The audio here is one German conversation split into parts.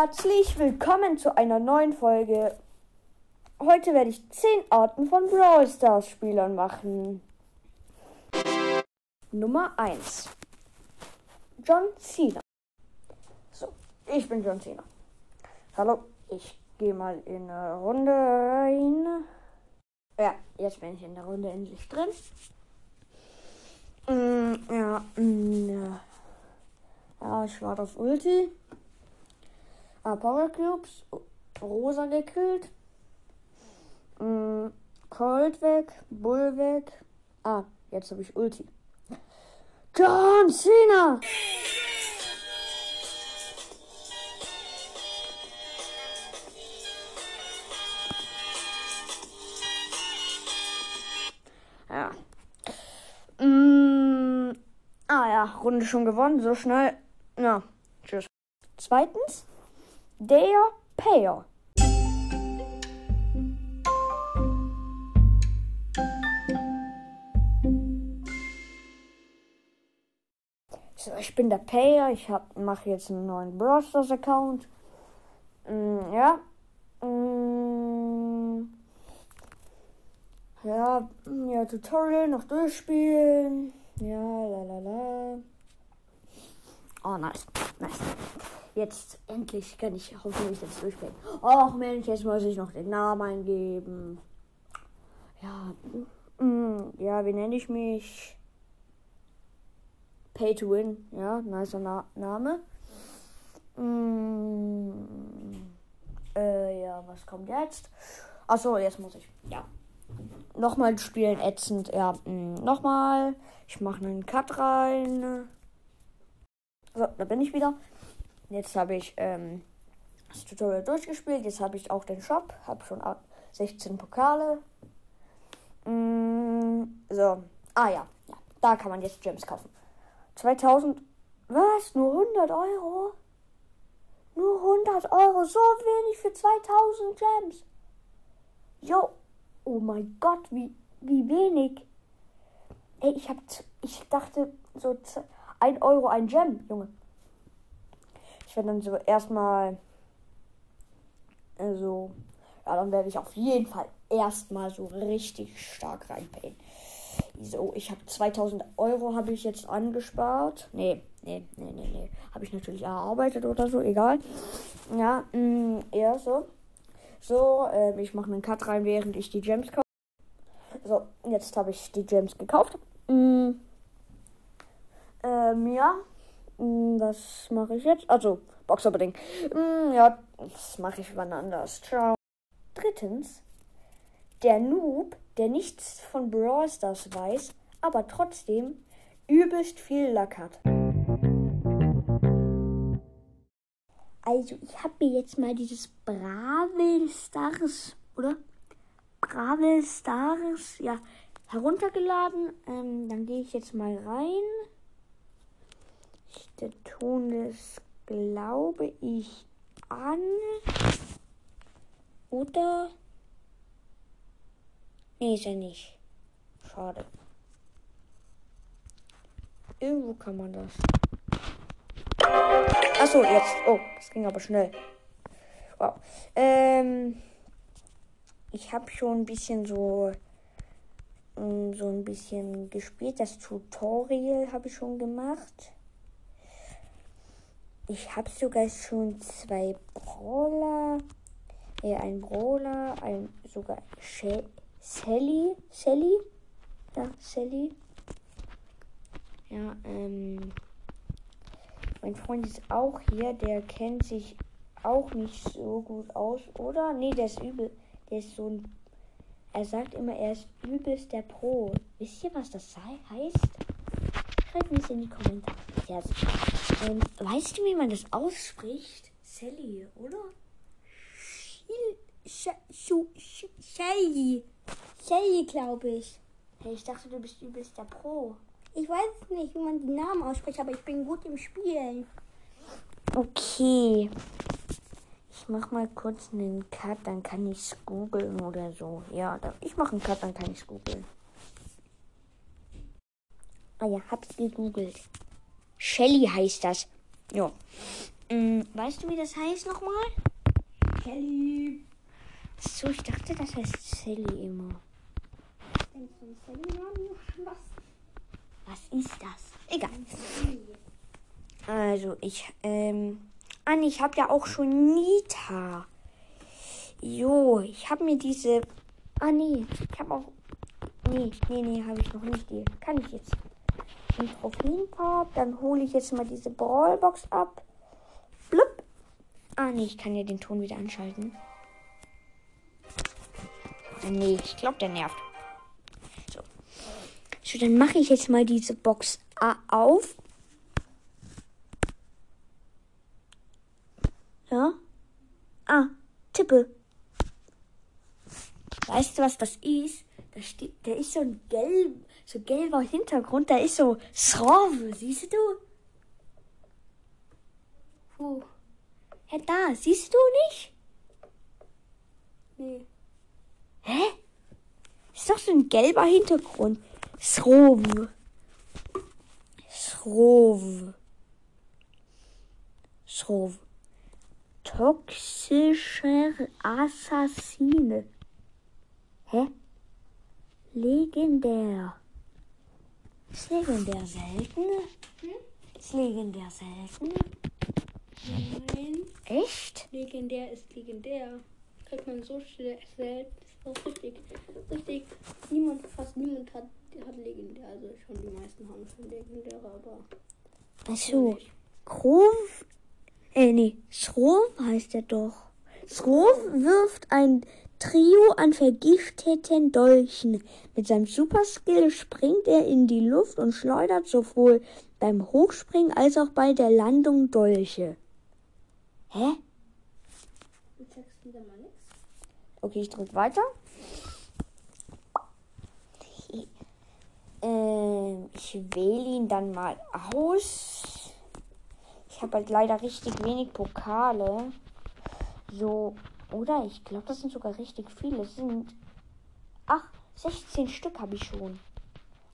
Herzlich willkommen zu einer neuen Folge. Heute werde ich 10 Arten von Brawl Stars Spielern machen. Nummer 1. John Cena. So, ich bin John Cena. Hallo, ich gehe mal in eine Runde rein. Ja, jetzt bin ich in der Runde endlich drin. Mm, ja, mm, ja. Ja, ich warte auf Ulti. Ah, Power Cubes. Rosa gekillt. Mm, Cold weg. Bull weg. Ah, jetzt habe ich Ulti. John Cena! Ja. Mm, ah ja, Runde schon gewonnen, so schnell. Na, tschüss. Zweitens, der Payer. So, ich bin der Payer. Ich mache jetzt einen neuen Brawl Stars Account. Mm, ja. Mm, ja, ja, Tutorial noch durchspielen. Ja, la la la. Oh, nice. Nice. Jetzt endlich kann ich hoffentlich jetzt durchspielen. Och Mensch, jetzt muss ich noch den Namen eingeben. Ja, mm, ja, wie nenne ich mich? Pay to Win, ja, nicer Na Name. Mm, äh, ja, was kommt jetzt? Achso, jetzt muss ich, ja. Nochmal spielen, ätzend, ja, mm, nochmal. Ich mache einen Cut rein. Da bin ich wieder. Jetzt habe ich ähm, das Tutorial durchgespielt. Jetzt habe ich auch den Shop. Habe schon 16 Pokale. Mm, so. Ah ja. ja. Da kann man jetzt Gems kaufen. 2000. Was? Nur 100 Euro? Nur 100 Euro. So wenig für 2000 Gems. Jo. Oh mein Gott, wie, wie wenig. Ey, ich hab. Ich dachte so 1 Euro ein Gem, Junge. Ich werde dann so erstmal. Also. Ja, dann werde ich auf jeden Fall erstmal so richtig stark reinpayen. So, ich habe 2000 Euro habe ich jetzt angespart. Nee, nee, nee, nee, nee. Habe ich natürlich erarbeitet oder so, egal. Ja, mh, eher so. So, äh, ich mache einen Cut rein, während ich die Gems kaufe. So, jetzt habe ich die Gems gekauft. Mm, ähm, ja, mm, was mache ich jetzt? Also, Boxerbeding. Mm, ja, das mache ich wann anders. Ciao. Drittens, der Noob, der nichts von Brawl Stars weiß, aber trotzdem übelst viel Lack hat. Also, ich habe mir jetzt mal dieses Bravel Stars, oder? Bravel Stars, ja, heruntergeladen. Ähm, dann gehe ich jetzt mal rein. Der Ton ist, glaube ich, an. Oder? Nee, ist er nicht. Schade. Irgendwo kann man das. Achso, jetzt. Oh, das ging aber schnell. Wow. Ähm, ich habe schon ein bisschen so mm, so ein bisschen gespielt. Das Tutorial habe ich schon gemacht. Ich habe sogar schon zwei Brawler, äh, ein Brawler, ein sogar She Sally, Sally, ja Sally. Ja, ähm, mein Freund ist auch hier, der kennt sich auch nicht so gut aus, oder? Nee, der ist übel, der ist so ein, er sagt immer, er ist übelst der Pro. Wisst ihr, was das heißt? Schreibt mir es in die Kommentare. Ja, ähm, weißt du, wie man das ausspricht? Sally, oder? Shelly. Shelly, glaube ich. Hey, ich dachte, du bist übelst der Pro. Ich weiß nicht, wie man die Namen ausspricht, aber ich bin gut im Spielen. Okay. Ich mach mal kurz einen Cut, dann kann ich es googeln oder so. Ja, ich mache einen Cut, dann kann ich es googeln. Ah ja, hab's gegoogelt. Shelly heißt das. Ja. Mm, weißt du, wie das heißt nochmal? Kelly. So, ich dachte, das heißt Sally immer. Was? Ist das? Egal. Also, ich, ähm, Anni, ich habe ja auch schon Nita. Jo, ich habe mir diese, ah nee, ich habe auch, nee, nee, nee, habe ich noch nicht. Die kann ich jetzt. Im Trophäenpop, dann hole ich jetzt mal diese Brawlbox ab. Blub. Ah nee, ich kann ja den Ton wieder anschalten. Oder nee, ich glaube, der nervt. So. So, dann mache ich jetzt mal diese Box A auf. Ja. Ah, tippe. Weißt du, was das ist? Steht, da ist so ein gelb, so gelber Hintergrund. Da ist so Srove, siehst du? Wo? Ja, da, siehst du nicht? Nee. Hä? Ist doch so ein gelber Hintergrund. Srove. Srove. Srove. Toxischer Assassine. Hä? Legendär. Ist legendär selten? Ist legendär selten? Nein. Echt? Legendär ist legendär. Kriegt man so schnell selten. Ist auch richtig. Richtig. Niemand, fast niemand hat, hat legendär. Also schon die meisten haben schon legendäre, aber. Achso. Grove. Äh, nee. Srov heißt er doch. Srov wirft ein Trio an vergifteten Dolchen. Mit seinem Superskill springt er in die Luft und schleudert sowohl beim Hochspringen als auch bei der Landung Dolche. Hä? Du checkst wieder mal nichts. Okay, ich drücke weiter. Ähm, ich wähle ihn dann mal aus. Ich habe halt leider richtig wenig Pokale. So, oder? Ich glaube, das sind sogar richtig viele. Es sind. Ach, 16 Stück habe ich schon.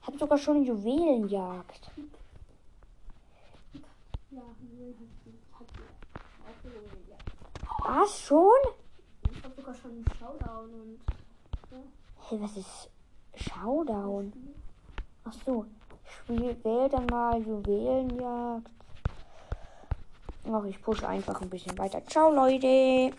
Ich habe sogar schon Juwelenjagd. Ja, Juwelen hat sie. Hat sie auch Juwelen, ja. Was schon? Ich habe sogar schon einen Showdown und. Hey, was ist Showdown? Ach so, ich spiel, wähle dann mal Juwelenjagd. Ach, ich pushe einfach ein bisschen weiter. Ciao, Leute.